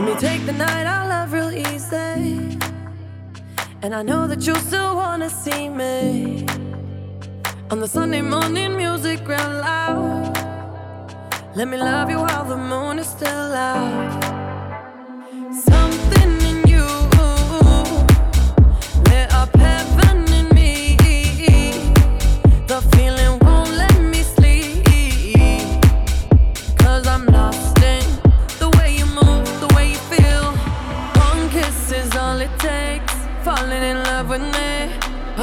Let me take the night I love real easy. And I know that you still wanna see me. On the Sunday morning music real loud. Let me love you while the moon is still out.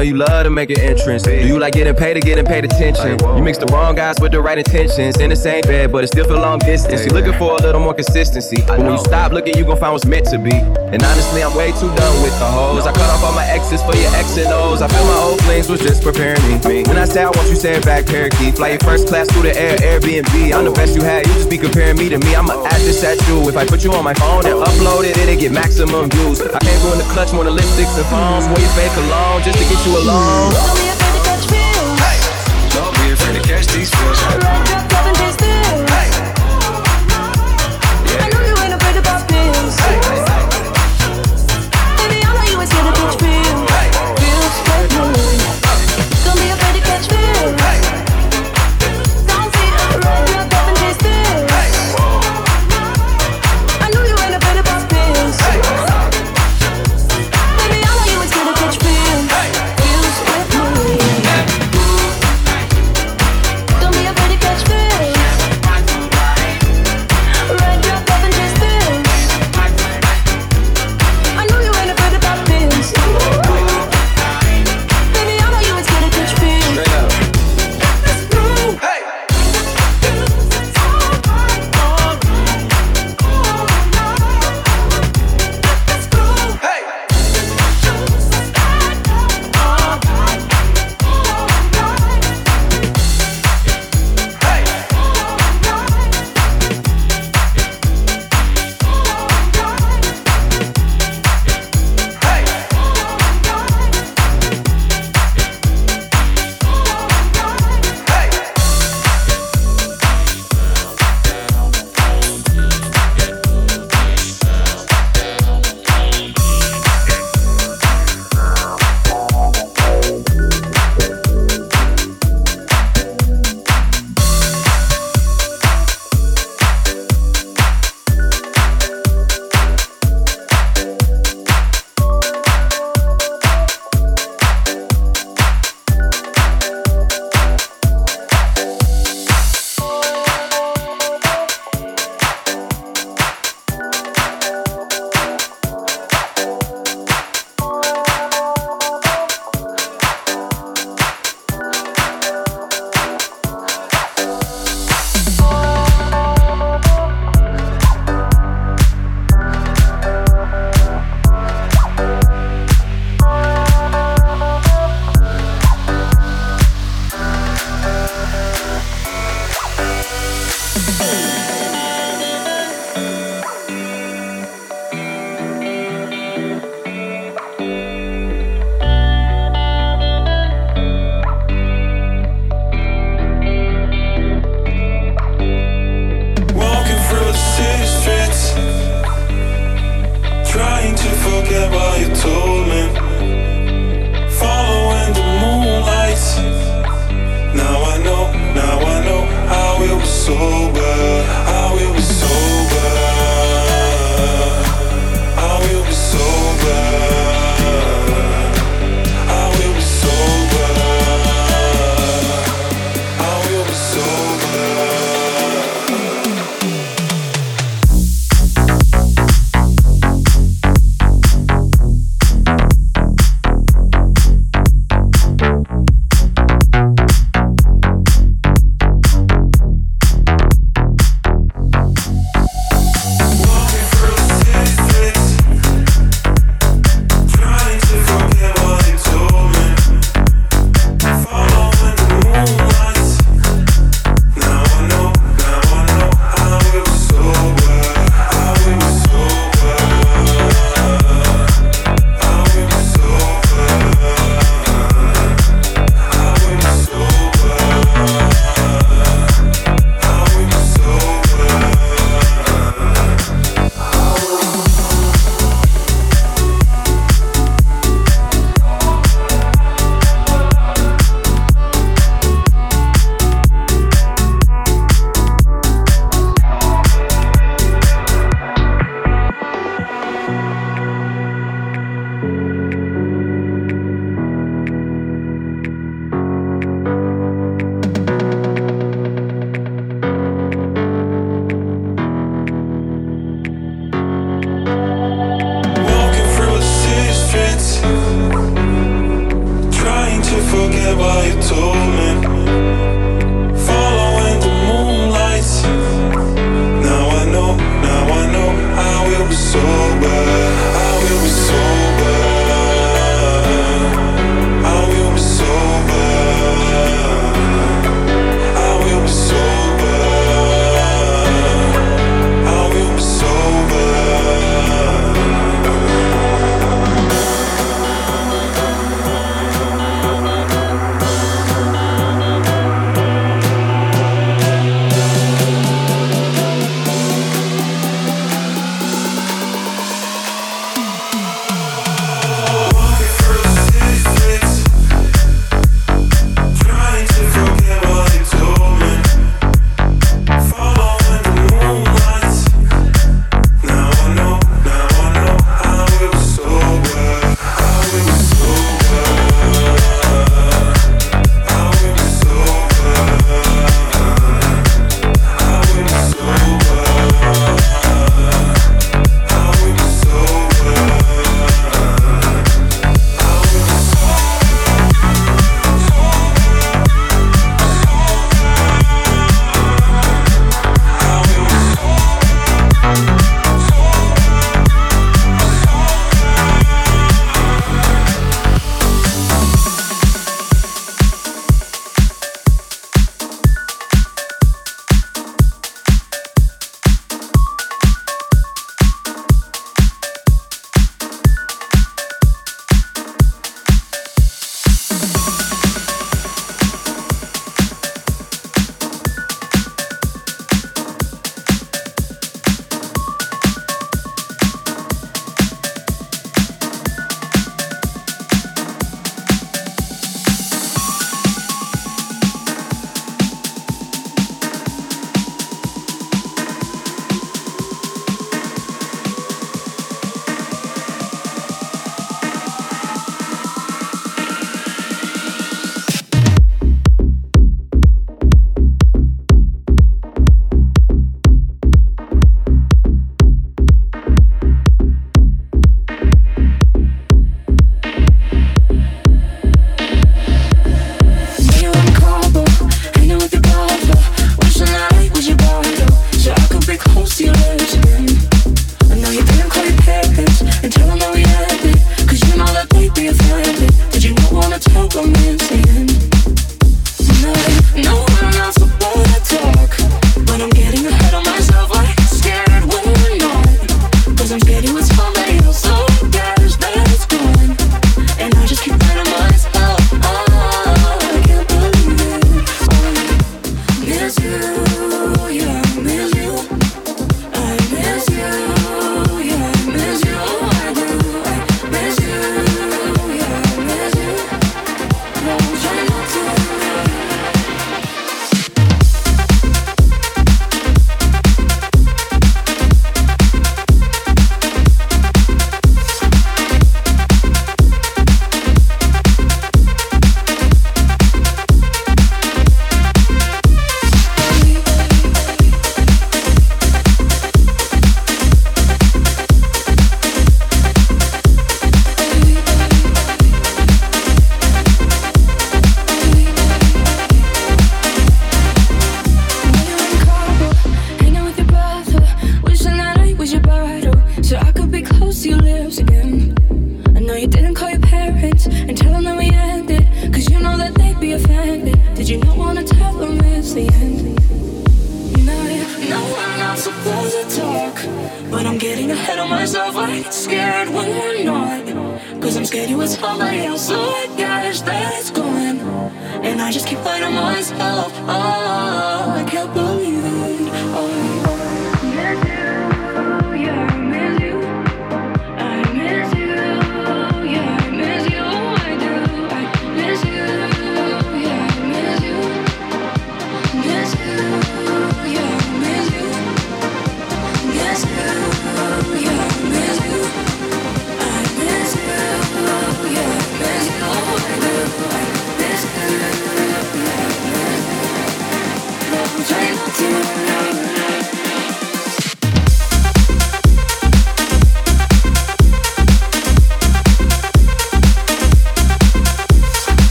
Know you love to make an entrance. Do you like getting paid or getting paid attention? You mix the wrong guys with the right intentions. In the same bed, but it still feel long distance. You're looking for a little more consistency. But when you stop looking, you gon' find what's meant to be. And honestly, I'm way too done with the hoes. I cut off all my exes for your X and O's. I feel my old flings was just preparing me. When I say I want you, say it back, parakeet. Fly your first class through the air, Airbnb. I'm the best you had, you just be comparing me to me. I'ma add this at you. If I put you on my phone and upload it, it'll get maximum views. I can't go in the clutch more than lipsticks and phones. Wear your fake alone just to get you alone. Don't be afraid to catch feels. Don't be afraid to catch these feels.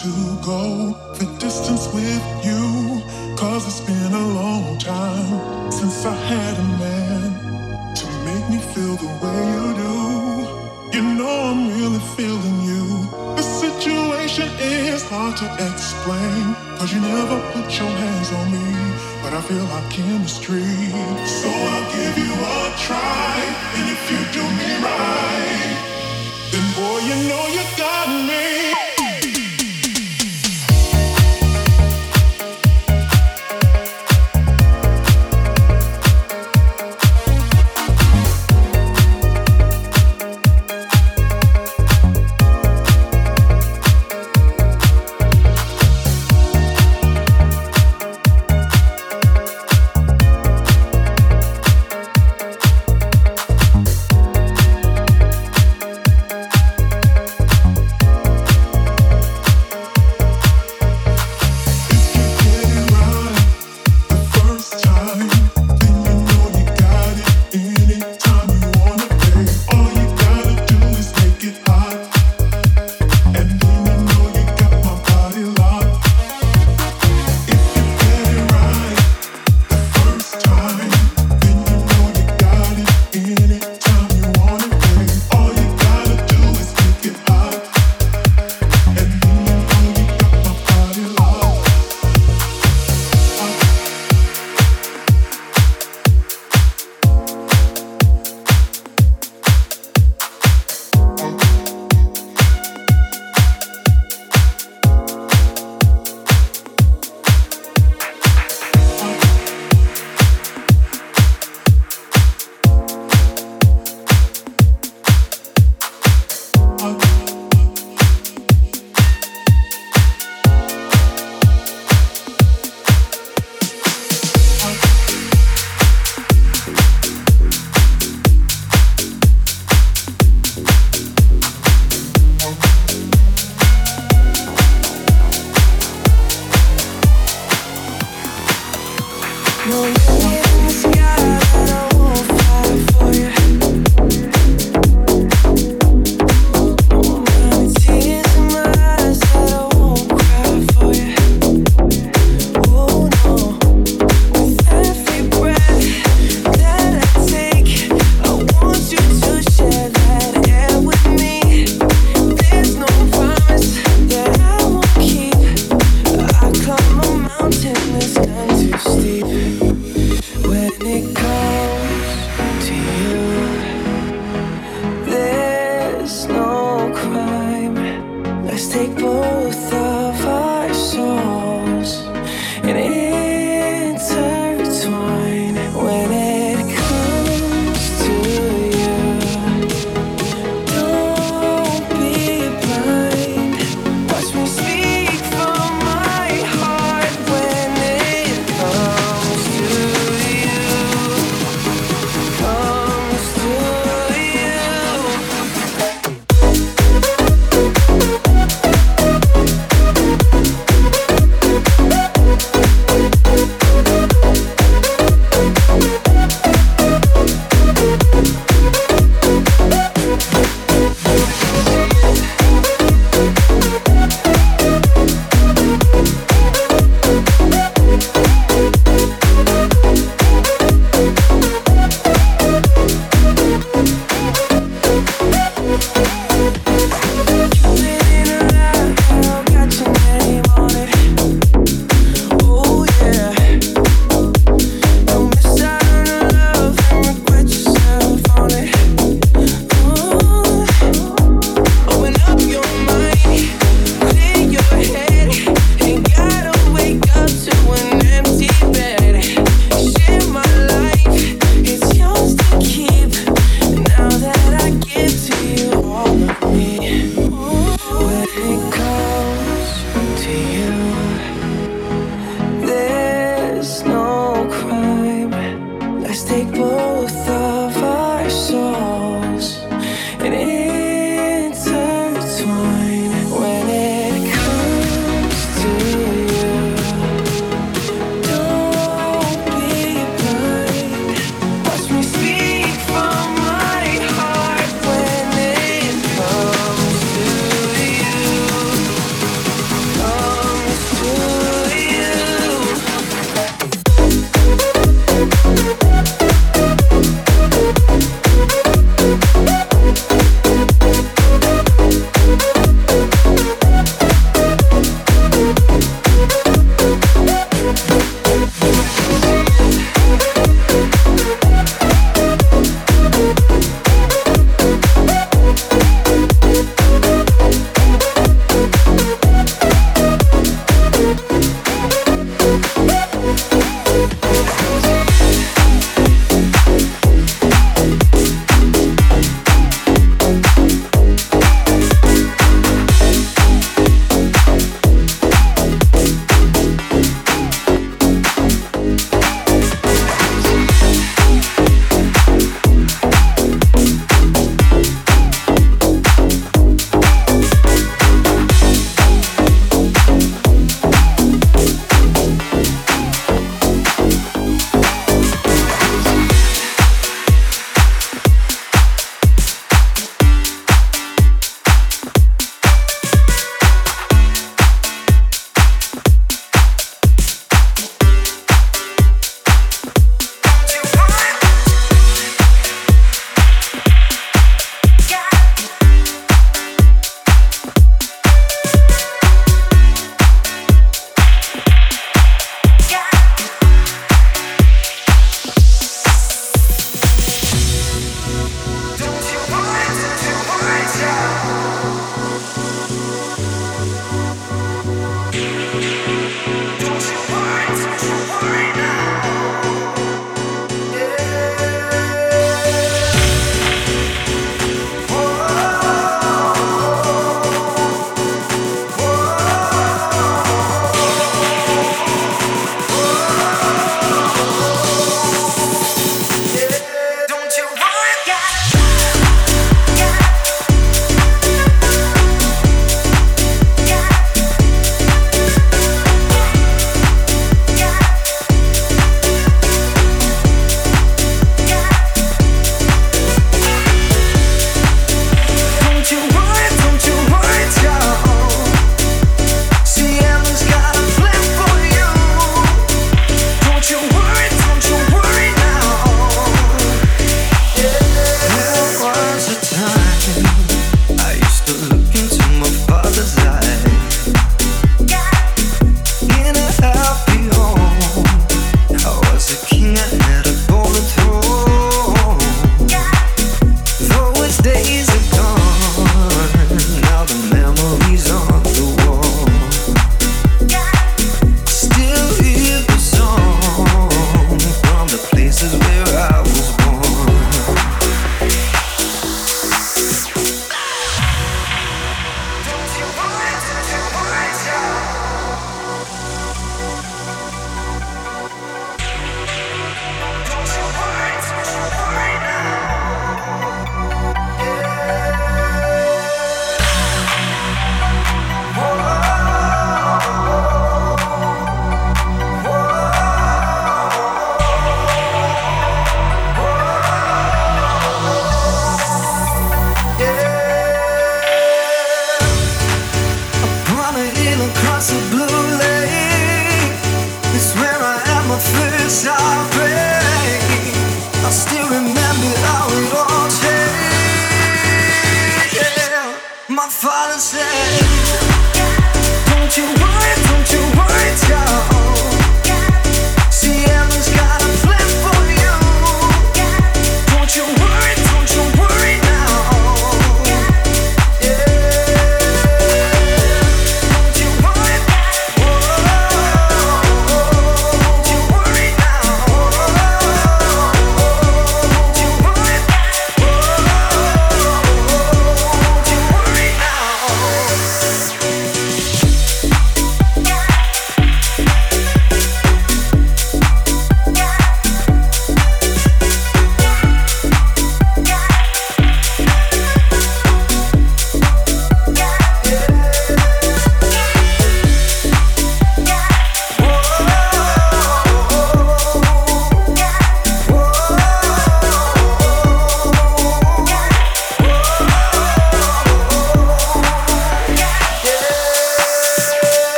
To go the distance with you. Cause it's been a long time since I had a man to make me feel the way you do. You know I'm really feeling you. The situation is hard to explain. Cause you never put your hands on me. But I feel like chemistry. So I'll give you a try. And if you do me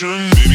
Get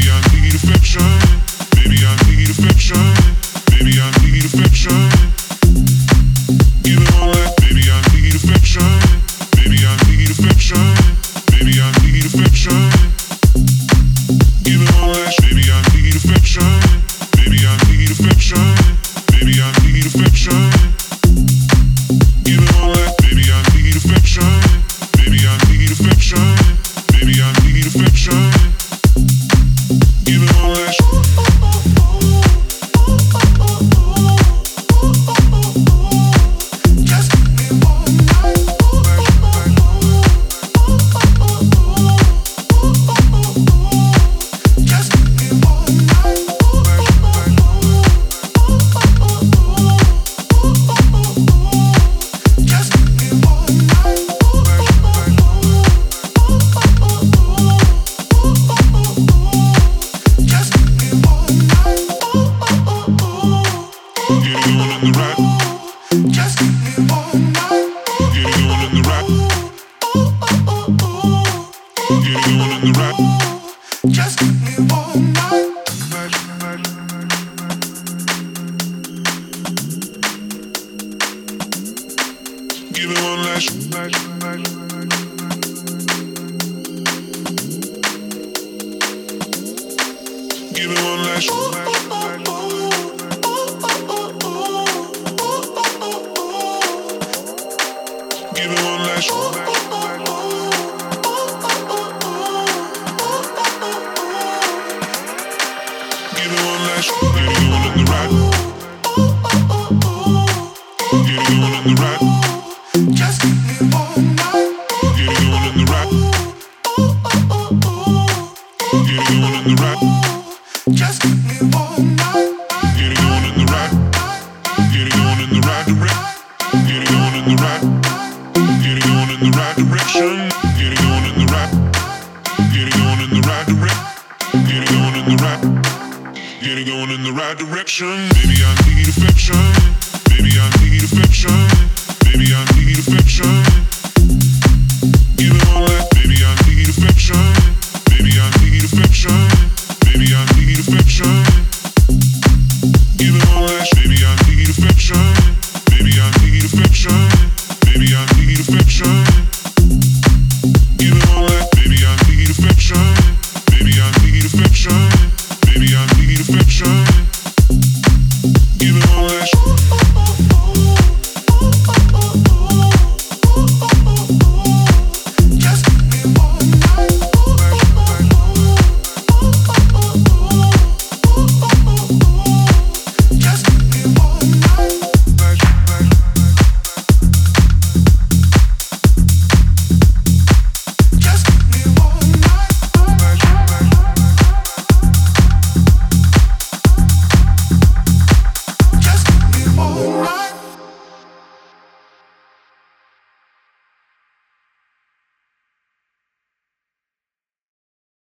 it going in the